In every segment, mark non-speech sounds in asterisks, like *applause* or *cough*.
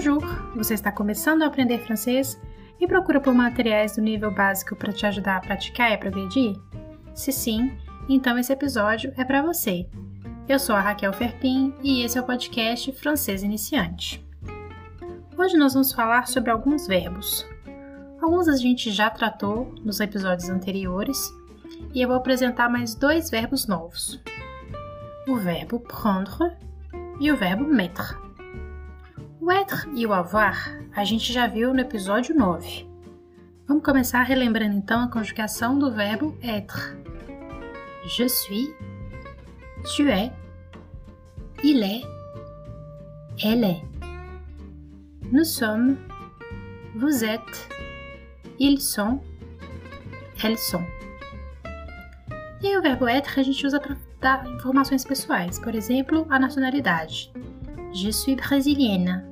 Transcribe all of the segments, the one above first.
Bonjour! Você está começando a aprender francês e procura por materiais do nível básico para te ajudar a praticar e a progredir? Se sim, então esse episódio é para você. Eu sou a Raquel Ferpin e esse é o podcast Francês Iniciante. Hoje nós vamos falar sobre alguns verbos. Alguns a gente já tratou nos episódios anteriores e eu vou apresentar mais dois verbos novos: o verbo prendre e o verbo mettre. O être e o avoir a gente já viu no episódio 9. Vamos começar relembrando então a conjugação do verbo être. Je suis, tu es, il est, elle est. Nous sommes, vous êtes, ils sont, elles sont. E o verbo être a gente usa para dar informações pessoais, por exemplo, a nacionalidade. Je suis brésilienne.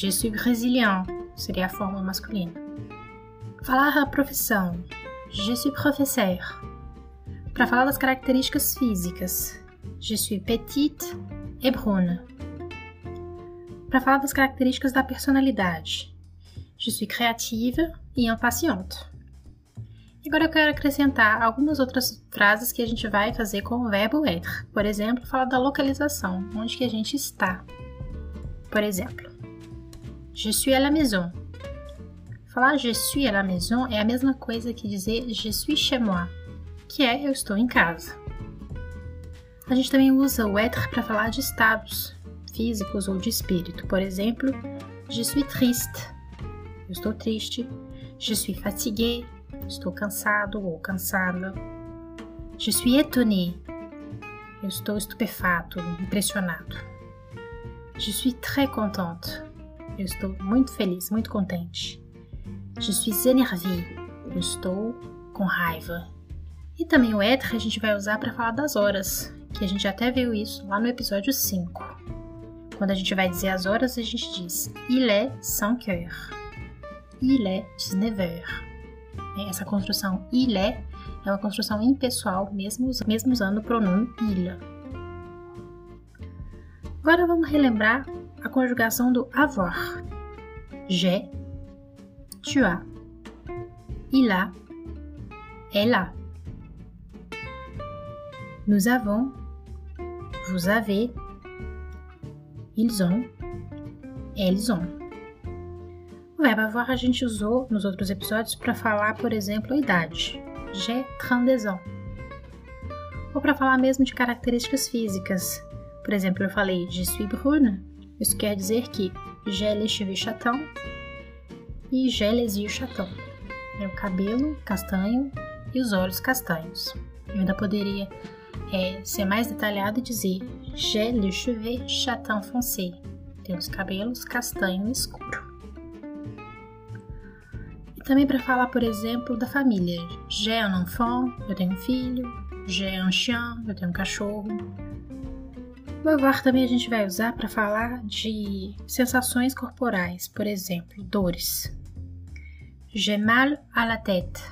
Je suis brésilien seria a forma masculina. Falar a profissão. Je suis professeur. Para falar das características físicas. Je suis petite et brune. Para falar das características da personalidade. Je suis créative et impatiente. Agora eu quero acrescentar algumas outras frases que a gente vai fazer com o verbo être. Por exemplo, falar da localização, onde que a gente está. Por exemplo, je suis à la maison. Falar je suis à la maison é a mesma coisa que dizer je suis chez moi, que é eu estou em casa. A gente também usa o être para falar de estados físicos ou de espírito. Por exemplo, je suis triste. Eu estou triste. Je suis fatigué Estou cansado ou cansada. Je suis étonné. Eu estou estupefato, impressionado. Je suis très contente. Eu estou muito feliz, muito contente. Je suis énervé. Eu estou com raiva. E também o être a gente vai usar para falar das horas, que a gente até viu isso lá no episódio 5. Quando a gente vai dizer as horas, a gente diz Il est 5 heures. Il est 19 heures. Né? Essa construção ilé é uma construção impessoal, mesmo, mesmo usando o pronome ilha. Agora vamos relembrar a conjugação do avoir. J'ai, tu as, il a, elle a. Nous avons, vous avez, ils ont, elles ont. O verbo avoir a gente usou nos outros episódios para falar, por exemplo, a idade. J'ai 32 ans. Ou para falar mesmo de características físicas. Por exemplo, eu falei je suis brune. Isso quer dizer que j'ai les cheveux chatons e j'ai les yeux chatons. É o cabelo castanho e os olhos castanhos. Eu ainda poderia é, ser mais detalhado e dizer j'ai les cheveux chatons foncés. Tem os cabelos castanho escuro. Também para falar, por exemplo, da família. J'ai un enfant, eu tenho um filho. J'ai un chien, eu tenho um cachorro. Avoir também a gente vai usar para falar de sensações corporais, por exemplo, dores. J'ai mal à la tête.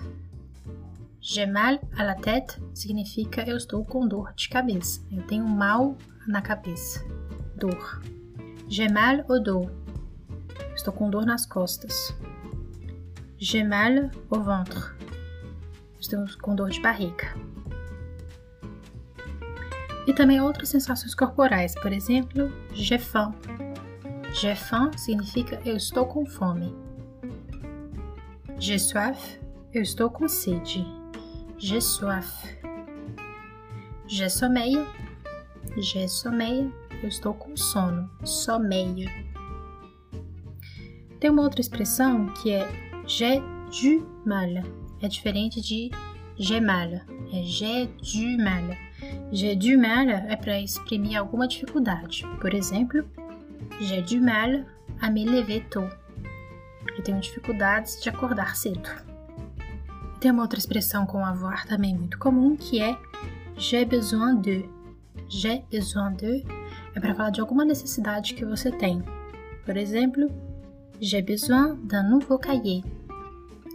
J'ai mal à la tête significa eu estou com dor de cabeça. Eu tenho mal na cabeça. Dor. J'ai mal au dos. Estou com dor nas costas. J'ai mal au ventre. Estou com dor de barriga. E também outras sensações corporais, por exemplo, j'ai faim. J'ai faim significa eu estou com fome. J'ai soif, eu estou com sede. J'ai soif. J'ai sommeil. J'ai sommeil, eu estou com sono. Sommeil. Tem uma outra expressão que é j'ai du mal. É diferente de j'ai mal. É j'ai du mal. J'ai du mal é para exprimir alguma dificuldade. Por exemplo, j'ai du mal à me lever tôt. Eu tenho dificuldades de acordar cedo. Tem uma outra expressão com avoir também muito comum que é j'ai besoin de. J'ai besoin de é para falar de alguma necessidade que você tem. Por exemplo, j'ai besoin d'un nouveau cahier.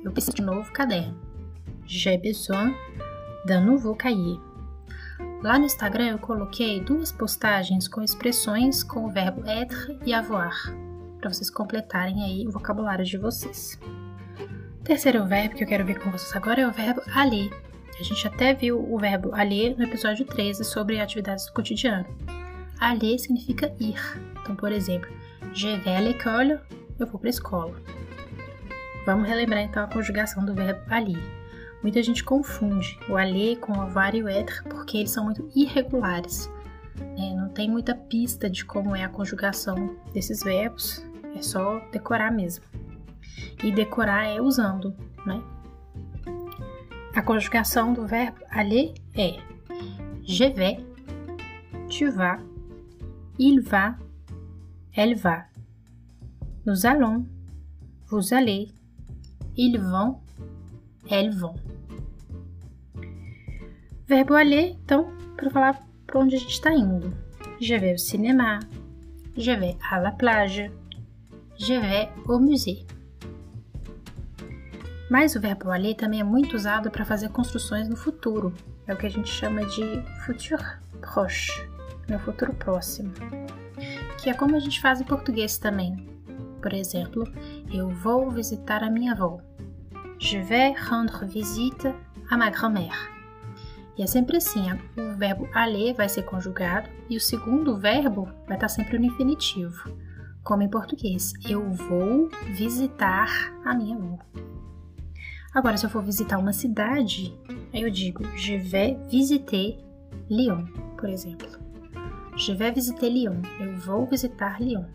Eu preciso de novo caderno. J'ai besoin d'un nouveau cahier. Lá no Instagram eu coloquei duas postagens com expressões com o verbo être e avoir. para vocês completarem aí o vocabulário de vocês. O terceiro verbo que eu quero ver com vocês agora é o verbo aller. A gente até viu o verbo aller no episódio 13 sobre atividades do cotidiano. Aller significa ir. Então, por exemplo, je vais à l'école, eu vou para a escola. Vamos relembrar então a conjugação do verbo aller. Muita gente confunde o aller com o avoir e o être porque eles são muito irregulares. Né? Não tem muita pista de como é a conjugação desses verbos, é só decorar mesmo. E decorar é usando, né? A conjugação do verbo aller é je vais, tu vas, il va, elle va. Nous allons, vous allez, ils vont, elles vont. Verbo aller, então, para falar para onde a gente está indo. Je vais au cinéma, je vais à la plage, je vais au musée. Mas o verbo aller também é muito usado para fazer construções no futuro. É o que a gente chama de futur proche, no futuro próximo. Que é como a gente faz em português também. Por exemplo, eu vou visitar a minha avó. Je vais rendre visite à ma grand-mère. E é sempre assim, o verbo aller vai ser conjugado e o segundo verbo vai estar sempre no infinitivo, como em português. Eu vou visitar a minha avó. Agora, se eu for visitar uma cidade, aí eu digo je vais visiter Lyon, por exemplo. Je vais visiter Lyon. Eu vou visitar Lyon.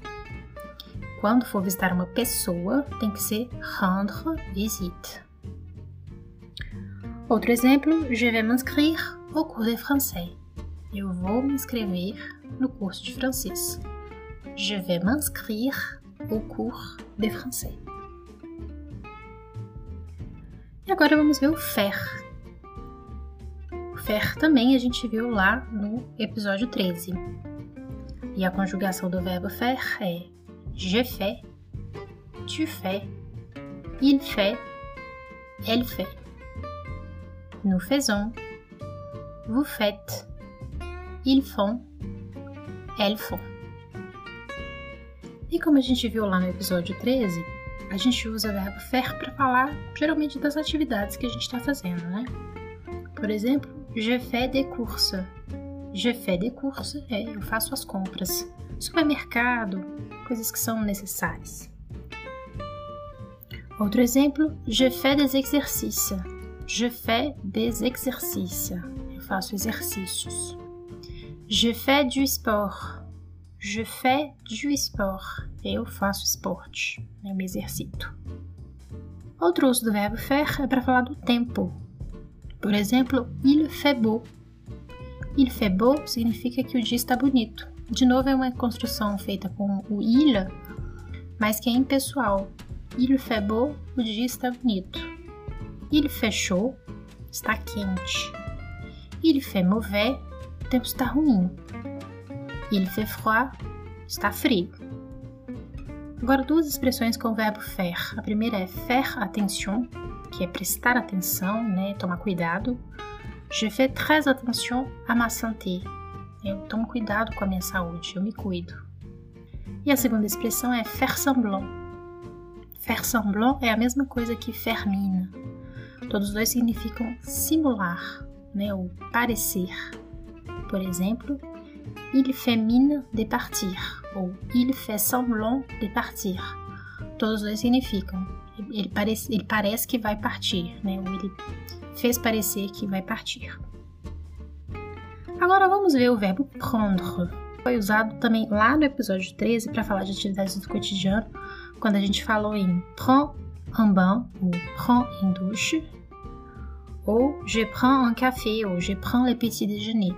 Quando for visitar uma pessoa, tem que ser rendre visite. Outro exemplo, je vais m'inscrire au cours de français. Eu vou me inscrever no curso de francês. Je vais m'inscrire au cours de français. E agora vamos ver o faire. O faire também a gente viu lá no episódio 13. E a conjugação do verbo faire é je fais, tu fais, il fait, elle fait. Nous faisons, vous faites, ils font, elles font. E como a gente viu lá no episódio 13, a gente usa o verbo faire para falar geralmente das atividades que a gente está fazendo, né? Por exemplo, je fais des courses. Je fais des courses é eu faço as compras. Supermercado, coisas que são necessárias. Outro exemplo, je fais des exercices. Je fais des exercices. Eu faço exercícios. Je fais du sport. Je fais du sport. Eu faço esporte. Eu me exercito. Outro uso do verbo faire é para falar do tempo. Por exemplo, il fait beau. Il fait beau significa que o dia está bonito. De novo, é uma construção feita com o il, mas que é impessoal. Il fait beau, o dia está bonito. Il fait chaud, está quente. Il fait mauvais, o tempo está ruim. Il fait froid, está frio. Agora, duas expressões com o verbo faire. A primeira é faire attention, que é prestar atenção, né, tomar cuidado. Je fais très attention à ma santé. Eu tomo cuidado com a minha saúde, eu me cuido. E a segunda expressão é faire semblant. Faire semblant é a mesma coisa que faire mine. Todos dois significam simular, né, ou parecer. Por exemplo, il fait mine de partir ou il fait semblant de partir. Todos dois significam ele parece, ele parece que vai partir, né? Ou ele fez parecer que vai partir. Agora vamos ver o verbo prendre. Foi usado também lá no episódio 13 para falar de atividades do cotidiano, quando a gente falou em prends un bain ou prends une douche, ou je prends un café ou je prends le petit déjeuner.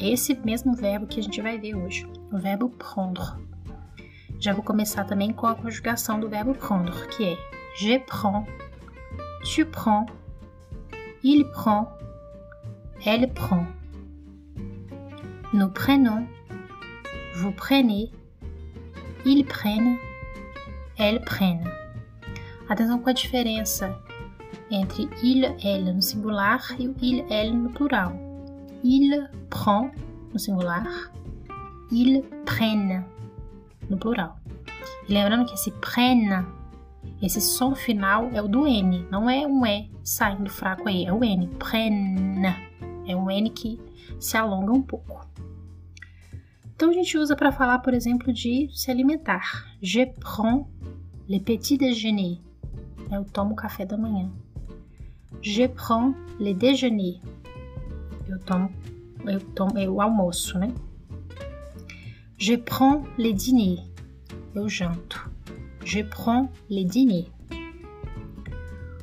É esse mesmo verbo que a gente vai ver hoje, o verbo prendre. Já vou começar também com a conjugação do verbo prendre, que é je prends, tu prends, il prend, elle prend. Nous prenons, vous prenez, ils prennent, elles prennent. Atenção com a diferença entre il, elle no singular e il, elle no plural. Il prend no singular, ils prennent no plural. E lembrando que esse prenne, esse som final é o do N, não é um E saindo fraco aí, é o N. Prenne. É um N que se alonga um pouco. Então a gente usa para falar, por exemplo, de se alimentar. Je prends le petit déjeuner. Eu tomo café da manhã. Je prends le déjeuner. Eu tomo, eu tomo eu almoço, né? Je prends le dîner. Eu janto. Je prends le dîner.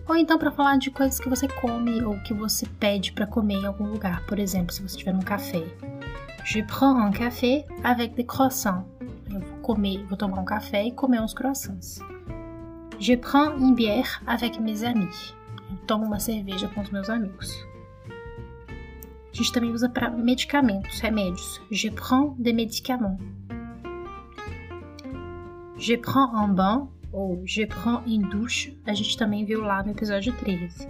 Ou então para falar de coisas que você come ou que você pede para comer em algum lugar. Por exemplo, se você estiver num café. Je prends un café avec des croissants. Eu vou comer, vou tomar um café e comer uns croissants. Je prends une bière avec mes amis. Eu tomo uma cerveja com os meus amigos. A gente também usa para medicamentos, remédios. Je prends des médicaments. Je prends un bain ou je prends une douche. A gente também viu lá no episódio 13.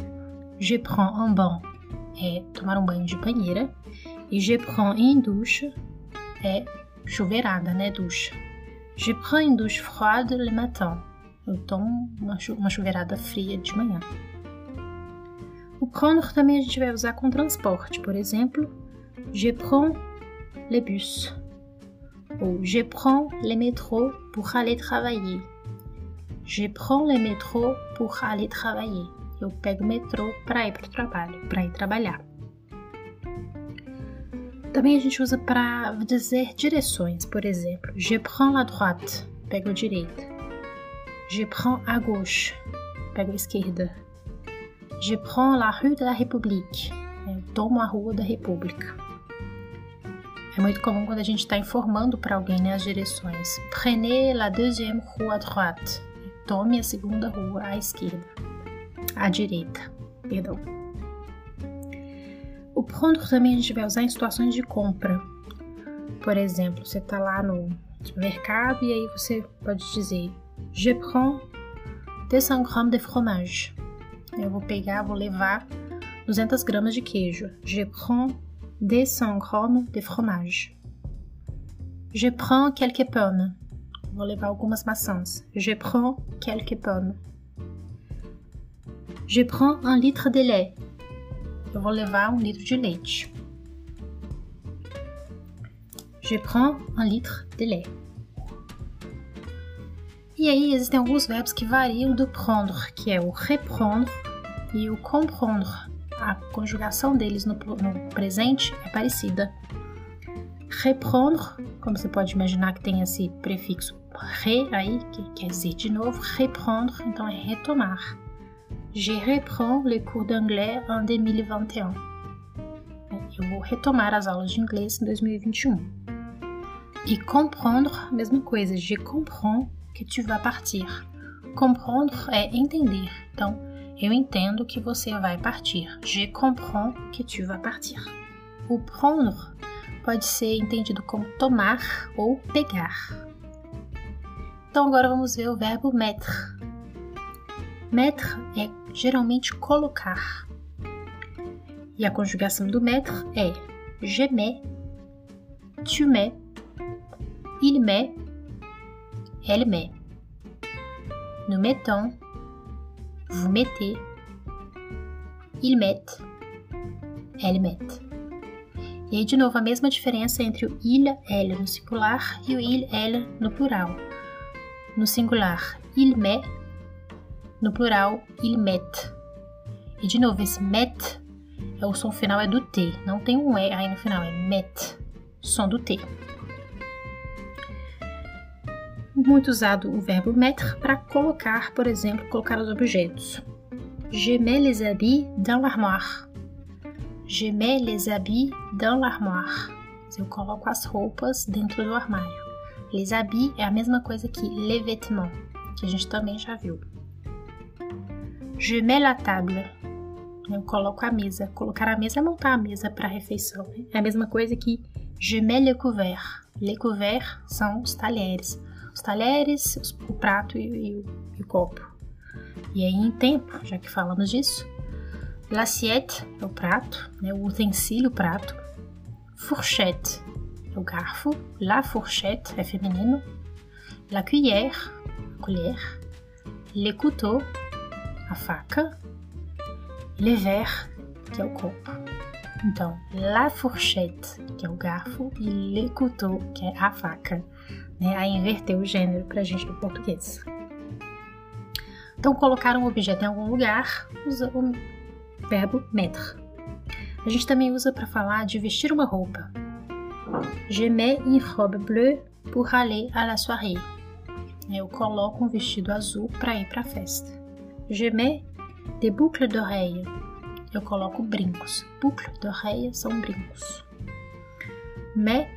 Je prends un bain é tomar um banho de banheira. E je prends une douche é chuveirada, né? Ducha. Je prends une douche froide le matin. Eu tomo uma, chu uma chuveirada fria de manhã. O prendre também a gente vai usar com transporte. Por exemplo, je prends le bus. Ou je prends le métro pour aller travailler. Je prends le métro pour aller travailler. Eu pego o metrô para ir para o trabalho, para ir trabalhar. Também a gente usa para dizer direções, por exemplo, je prends la droite, pego a direita. Je prends à gauche, pego a esquerda. Je prends la rue de la République, eu tomo a rua da República. É muito comum quando a gente está informando para alguém né, as direções. Prenez la deuxième rue à droite. Tome a segunda rua à esquerda. À direita, perdão. O prendre também a gente vai usar em situações de compra. Por exemplo, você está lá no supermercado e aí você pode dizer Je prends 200 gramas de fromage. Eu vou pegar, vou levar 200 gramas de queijo. Je prends 200 gramas de fromage. Je prends quelques pommes. Vou levar algumas maçãs. Je prends quelques pommes. Je prends un litre de lait. Eu vou levar um litro de leite. Je prends un litre de lait. E aí existem alguns verbos que variam do prendre, que é o reprendre e o comprendre. A conjugação deles no, no presente é parecida. Reprendre, como você pode imaginar que tem esse prefixo re aí, que quer dizer de novo, reprendre, então é retomar. Je reprends les cours d'anglais en 2021. Eu vou retomar as aulas de inglês em 2021. E comprendre, mesma coisa. Je comprends que tu vas partir. Comprendre é entender. Então, eu entendo que você vai partir. Je comprends que tu vas partir. O prendre pode ser entendido como tomar ou pegar. Então, agora vamos ver o verbo mettre. Mettre é geralmente colocar. E a conjugação do mettre é je mets, tu mets, il met, elle met. Nous mettons, vous mettez, ils mettent, elles mettent. E aí, de novo, a mesma diferença entre o il, elle no singular e o il, elle no plural. No singular, il met, no plural, il met. E de novo, esse met, é o som final é do T. Não tem um E aí no final, é met. Som do T. Muito usado o verbo mettre para colocar, por exemplo, colocar os objetos. Je mets les habits dans l'armoire. Je mets les habits dans l'armoire. Eu coloco as roupas dentro do armário. Les habits é a mesma coisa que les vêtements, que a gente também já viu. Je mets la table. Eu coloco a mesa. Colocar a mesa é montar a mesa para a refeição. Né? É a mesma coisa que je mets le couvert. Le couvert são os talheres. Os talheres, o prato e, e, e o copo. E aí, em tempo, já que falamos disso, l'assiette é o prato, né? o utensílio, prato. Fourchette é o garfo. La fourchette é feminino. la cuillère, a colher, les couteaux, a faca, les verres, que é o copo. Então, la fourchette, que é o garfo, e le couteau, que é a faca. Né? Aí inverteu o gênero pra gente do português. Então, colocar um objeto em algum lugar usa o verbo mettre. A gente também usa para falar de vestir uma roupa. Je mets une robe bleue pour aller à la soirée. Eu coloco um vestido azul para ir para a festa. Je mets des boucles d'oreilles. Eu coloco brincos. Boucles d'oreilles são brincos. Mais,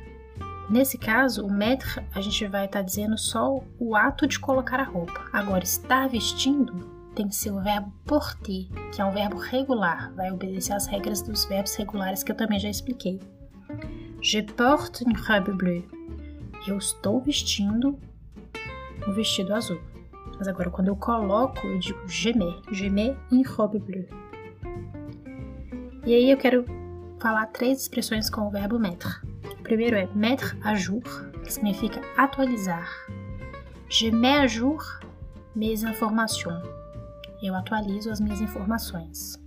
nesse caso, o mettre a gente vai estar tá dizendo só o ato de colocar a roupa. Agora, estar vestindo tem que ser o verbo porter, que é um verbo regular, vai obedecer às regras dos verbos regulares que eu também já expliquei. Je porte une robe bleue. Eu estou vestindo um vestido azul. Mas agora, quando eu coloco, eu digo. Je mets une robe bleue. E aí eu quero falar três expressões com o verbo mettre. Primeiro é mettre à jour, que significa atualizar. Je mets à jour mes informations eu atualizo as minhas informações.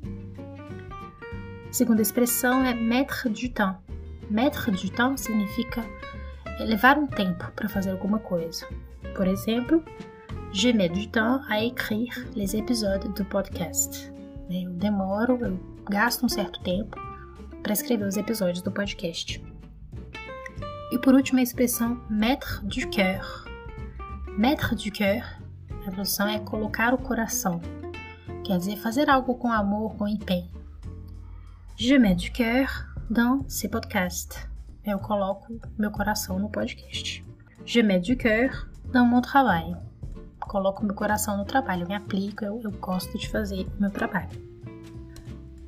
A segunda expressão é mettre du temps. Mettre du temps significa levar um tempo para fazer alguma coisa. Por exemplo, je mets du temps à écrire les épisodes do podcast. Eu demoro, eu gasto um certo tempo para escrever os episódios do podcast. E por último, a expressão mettre du cœur. Mettre du cœur, a tradução é colocar o coração, quer dizer fazer algo com amor, com empenho. Je mets du cœur dans ce podcast. Eu coloco meu coração no podcast. Je mets du cœur dans mon travail. Coloco meu coração no trabalho, eu me aplico, eu, eu gosto de fazer o meu trabalho.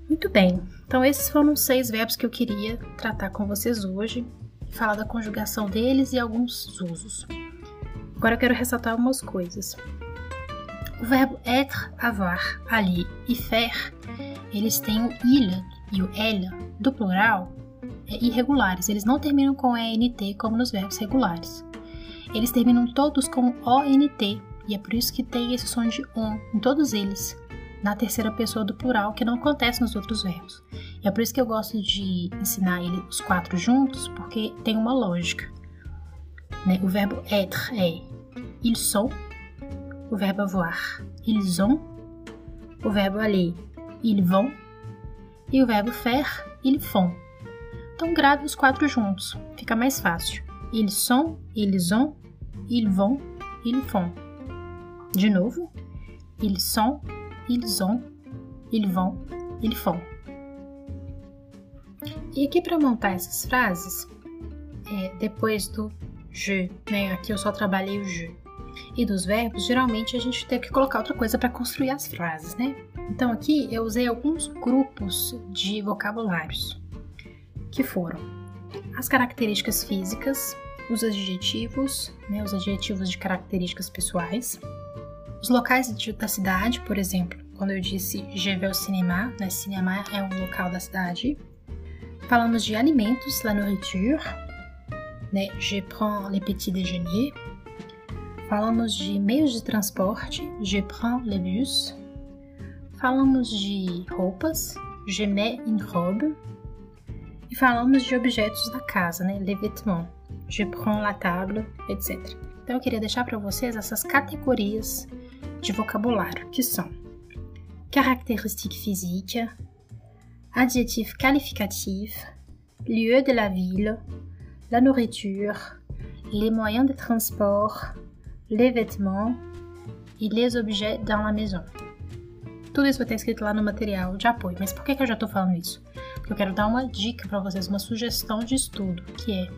Muito bem, então esses foram os seis verbos que eu queria tratar com vocês hoje, falar da conjugação deles e alguns usos. Agora eu quero ressaltar algumas coisas. O verbo être, avoir, ali e faire, eles têm o il e o elle do plural é, irregulares. Eles não terminam com ENT como nos verbos regulares. Eles terminam todos com ONT e é por isso que tem esse som de on em todos eles, na terceira pessoa do plural, que não acontece nos outros verbos. E é por isso que eu gosto de ensinar ele, os quatro juntos, porque tem uma lógica. Né? O verbo être é ils sont, o verbo avoir, ils ont, o verbo aller, ils vont, e o verbo faire, ils font. Então grave os quatro juntos, fica mais fácil. Ils sont, ils ont, ils vont, ils font. De novo, ils sont, ils ont, ils vont, ils font. E aqui para montar essas frases, é, depois do je, né? Aqui eu só trabalhei o je e dos verbos, geralmente a gente teve que colocar outra coisa para construir as frases, né? Então aqui eu usei alguns grupos de vocabulários, que foram as características físicas, os adjetivos, né, os adjetivos de características pessoais, os locais de, da cidade, por exemplo, quando eu disse je vais cinéma, né, cinema é um local da cidade. Falamos de alimentos, la nourriture, né, je prends le petit déjeuner, Falamos de meios de transporte, je prends le bus. Falamos de roupas, je mets une robe. E falamos de objetos da casa, né? Les vêtements, je prends la table, etc. Então eu queria deixar para vocês essas categorias de vocabulário, que são caractéristique physique, adjectif qualificatif, lieu de la ville, la nourriture, les moyens de transport, les vêtements e les objets dans la maison. Tudo isso vai estar escrito lá no material de apoio. Mas por que eu já estou falando isso? Porque eu quero dar uma dica para vocês, uma sugestão de estudo, que é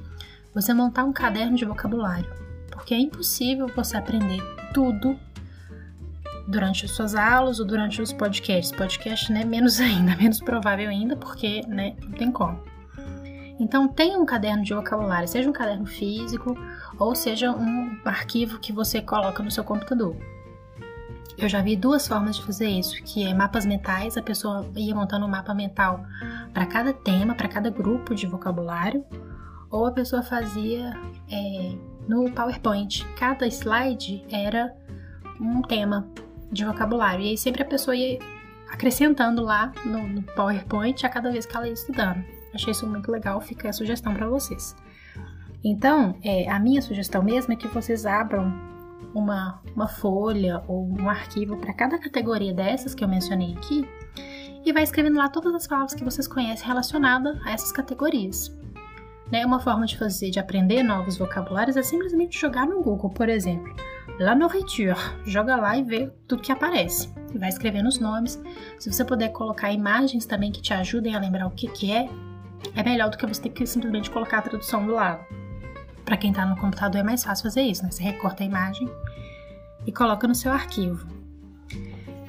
você montar um caderno de vocabulário. Porque é impossível você aprender tudo durante as suas aulas ou durante os podcasts. Podcast, né, menos *laughs* ainda, menos provável ainda, porque, né, não tem como. Então, tenha um caderno de vocabulário, seja um caderno físico ou seja um arquivo que você coloca no seu computador. Eu já vi duas formas de fazer isso, que é mapas mentais, a pessoa ia montando um mapa mental para cada tema, para cada grupo de vocabulário, ou a pessoa fazia é, no PowerPoint. Cada slide era um tema de vocabulário. E aí sempre a pessoa ia acrescentando lá no, no PowerPoint a cada vez que ela ia estudando. Achei isso muito legal, fica a sugestão para vocês. Então, é, a minha sugestão mesmo é que vocês abram uma, uma folha ou um arquivo para cada categoria dessas que eu mencionei aqui e vai escrevendo lá todas as palavras que vocês conhecem relacionadas a essas categorias. Né? Uma forma de fazer, de aprender novos vocabulários é simplesmente jogar no Google, por exemplo. La nourriture, joga lá e vê tudo que aparece. Vai escrevendo os nomes. Se você puder colocar imagens também que te ajudem a lembrar o que, que é, é melhor do que você ter que simplesmente colocar a tradução do lado. Para quem está no computador é mais fácil fazer isso, né? Você recorta a imagem e coloca no seu arquivo.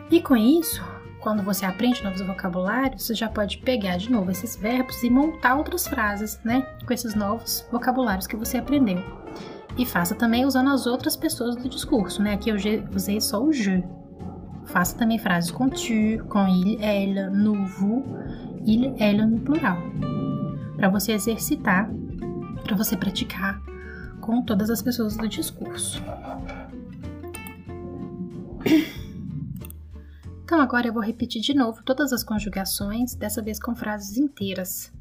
E com isso, quando você aprende novos vocabulários, você já pode pegar de novo esses verbos e montar outras frases, né? Com esses novos vocabulários que você aprendeu. E faça também usando as outras pessoas do discurso, né? Aqui eu usei só o je. Faça também frases com tu, com il, elle, nous, vous, il, elle no plural. Para você exercitar, para você praticar com todas as pessoas do discurso. Então agora eu vou repetir de novo todas as conjugações, dessa vez com frases inteiras.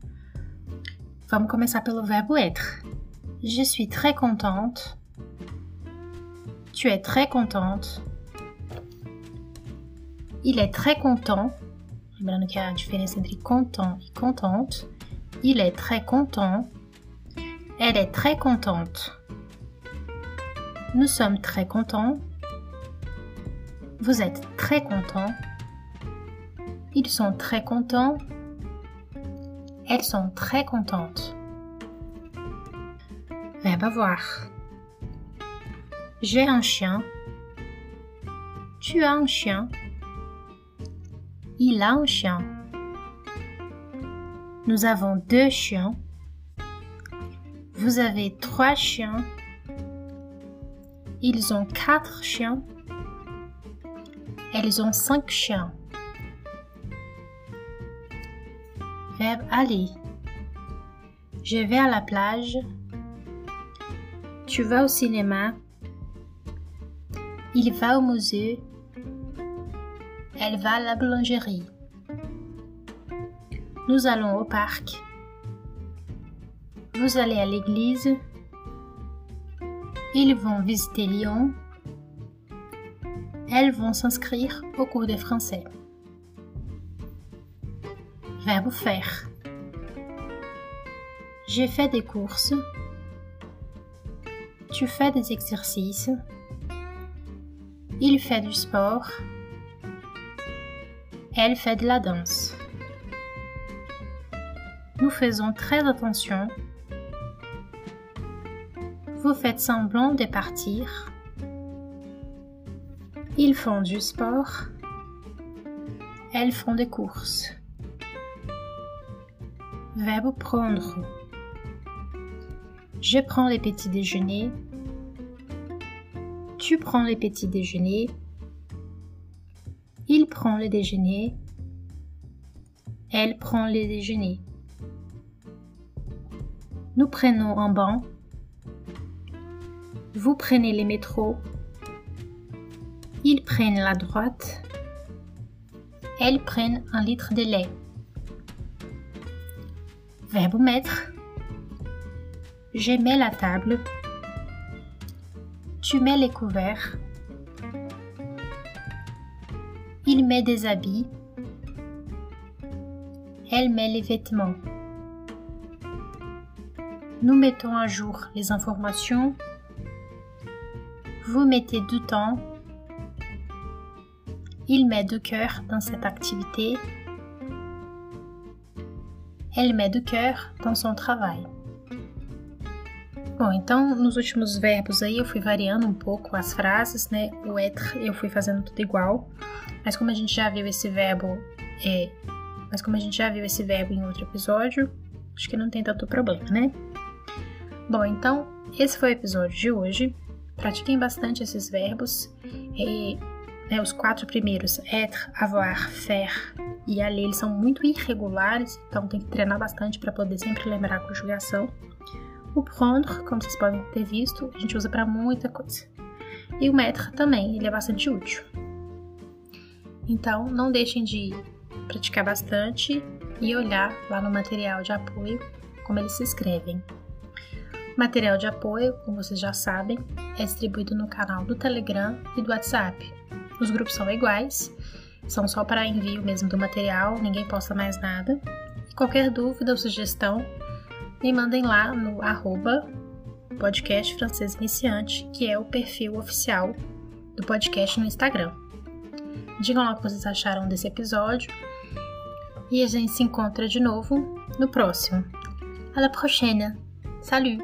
Vamos começar pelo verbo être. Je suis très contente. Tu es très contente. Il est très content. Lembrando que content. Il est très content. Elle est très contente. Nous sommes très contents. Vous êtes très content. Ils sont très contents. Elles sont très contentes. J'ai un chien. Tu as un chien. Il a un chien. Nous avons deux chiens. Vous avez trois chiens. Ils ont quatre chiens. Elles ont cinq chiens. Verbe aller. Je vais à la plage. Tu vas au cinéma. Il va au musée. Elle va à la boulangerie. Nous allons au parc. Vous allez à l'église. Ils vont visiter Lyon. Elles vont s'inscrire au cours de français. Verbe faire. J'ai fait des courses. Tu fais des exercices. Il fait du sport. Elle fait de la danse. Nous faisons très attention. Vous faites semblant de partir. Ils font du sport. Elles font des courses. Verbe prendre. Je prends les petits déjeuners. Tu prends les petits déjeuners. Il prend le déjeuner. Elle prend le déjeuner. Nous prenons un banc. Vous prenez les métros. Ils prennent la droite. Elles prennent un litre de lait. Verbe mettre. Je mets la table. Tu mets les couverts. Il met des habits. Elle met les vêtements. Nous mettons à jour les informations. Vous mettez du temps il met de cœur dans cette activité. Elle met de cœur dans son trabalho. Bom, então nos últimos verbos aí eu fui variando um pouco as frases, né? O être eu fui fazendo tudo igual, mas como a gente já viu esse verbo, é, mas como a gente já viu esse verbo em outro episódio, acho que não tem tanto problema, né? Bom, então esse foi o episódio de hoje. Pratiquem bastante esses verbos. E né, os quatro primeiros, être, avoir, faire e aller, eles são muito irregulares, então tem que treinar bastante para poder sempre lembrar a conjugação. O prendre, como vocês podem ter visto, a gente usa para muita coisa. E o mettre também, ele é bastante útil. Então, não deixem de praticar bastante e olhar lá no material de apoio como eles se escrevem. O material de apoio, como vocês já sabem, é distribuído no canal do Telegram e do WhatsApp. Os grupos são iguais, são só para envio mesmo do material, ninguém posta mais nada. Qualquer dúvida ou sugestão, me mandem lá no arroba podcast francês iniciante, que é o perfil oficial do podcast no Instagram. Digam lá o que vocês acharam desse episódio e a gente se encontra de novo no próximo. À la prochaine! Salut